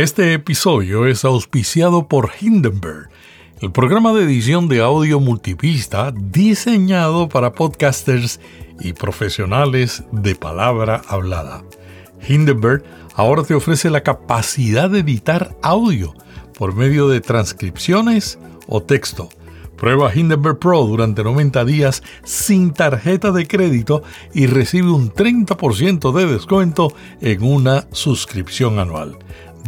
Este episodio es auspiciado por Hindenburg, el programa de edición de audio multipista diseñado para podcasters y profesionales de palabra hablada. Hindenburg ahora te ofrece la capacidad de editar audio por medio de transcripciones o texto. Prueba Hindenburg Pro durante 90 días sin tarjeta de crédito y recibe un 30% de descuento en una suscripción anual.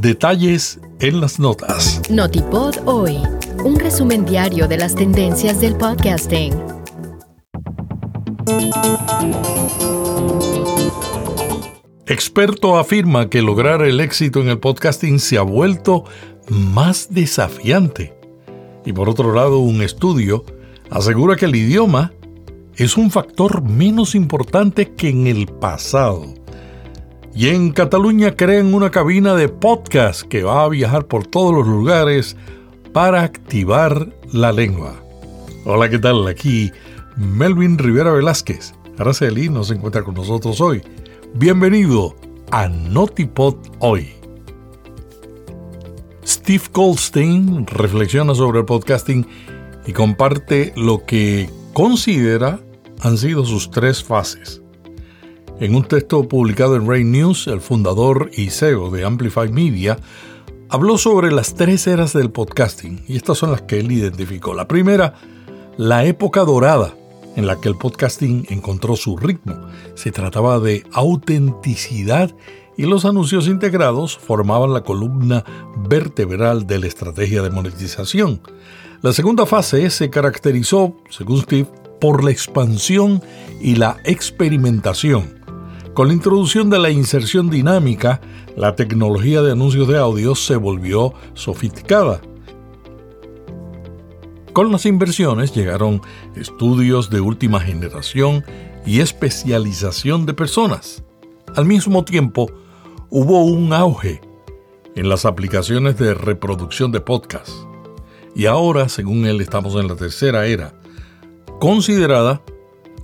Detalles en las notas. Notipod hoy, un resumen diario de las tendencias del podcasting. Experto afirma que lograr el éxito en el podcasting se ha vuelto más desafiante. Y por otro lado, un estudio asegura que el idioma es un factor menos importante que en el pasado. Y en Cataluña crean una cabina de podcast que va a viajar por todos los lugares para activar la lengua. Hola, ¿qué tal? Aquí Melvin Rivera Velázquez. Araceli nos encuentra con nosotros hoy. Bienvenido a Notipod Hoy. Steve Goldstein reflexiona sobre el podcasting y comparte lo que considera han sido sus tres fases. En un texto publicado en Rain News, el fundador y CEO de Amplify Media habló sobre las tres eras del podcasting y estas son las que él identificó. La primera, la época dorada en la que el podcasting encontró su ritmo. Se trataba de autenticidad y los anuncios integrados formaban la columna vertebral de la estrategia de monetización. La segunda fase se caracterizó, según Steve, por la expansión y la experimentación con la introducción de la inserción dinámica, la tecnología de anuncios de audio se volvió sofisticada. Con las inversiones llegaron estudios de última generación y especialización de personas. Al mismo tiempo, hubo un auge en las aplicaciones de reproducción de podcast. Y ahora, según él, estamos en la tercera era, considerada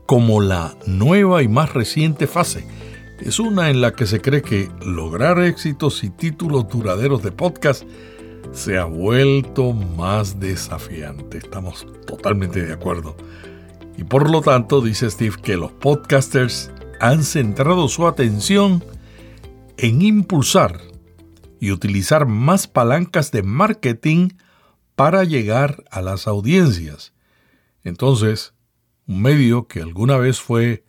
como la nueva y más reciente fase es una en la que se cree que lograr éxitos y títulos duraderos de podcast se ha vuelto más desafiante. Estamos totalmente de acuerdo. Y por lo tanto, dice Steve, que los podcasters han centrado su atención en impulsar y utilizar más palancas de marketing para llegar a las audiencias. Entonces, un medio que alguna vez fue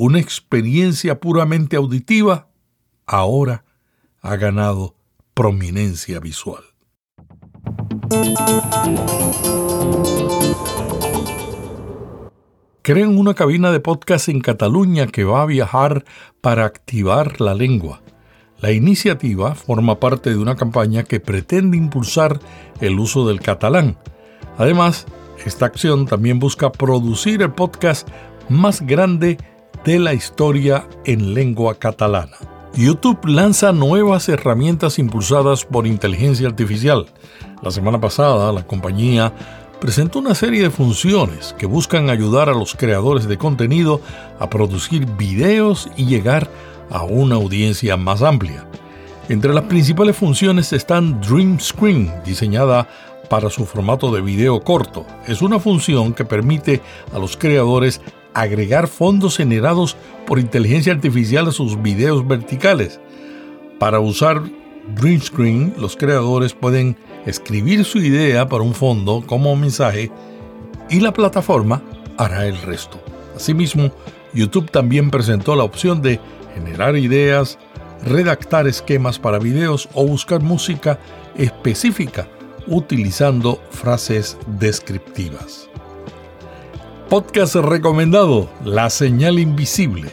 una experiencia puramente auditiva, ahora ha ganado prominencia visual. Crean una cabina de podcast en Cataluña que va a viajar para activar la lengua. La iniciativa forma parte de una campaña que pretende impulsar el uso del catalán. Además, esta acción también busca producir el podcast más grande de la historia en lengua catalana. YouTube lanza nuevas herramientas impulsadas por inteligencia artificial. La semana pasada, la compañía presentó una serie de funciones que buscan ayudar a los creadores de contenido a producir videos y llegar a una audiencia más amplia. Entre las principales funciones están Dream Screen, diseñada para su formato de video corto. Es una función que permite a los creadores agregar fondos generados por inteligencia artificial a sus videos verticales. Para usar Green Screen, los creadores pueden escribir su idea para un fondo como mensaje y la plataforma hará el resto. Asimismo, YouTube también presentó la opción de generar ideas, redactar esquemas para videos o buscar música específica utilizando frases descriptivas. Podcast recomendado, La señal invisible.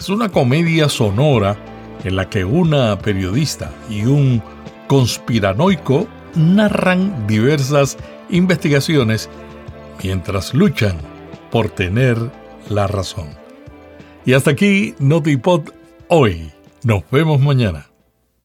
Es una comedia sonora en la que una periodista y un conspiranoico narran diversas investigaciones mientras luchan por tener la razón. Y hasta aquí Notipod hoy. Nos vemos mañana.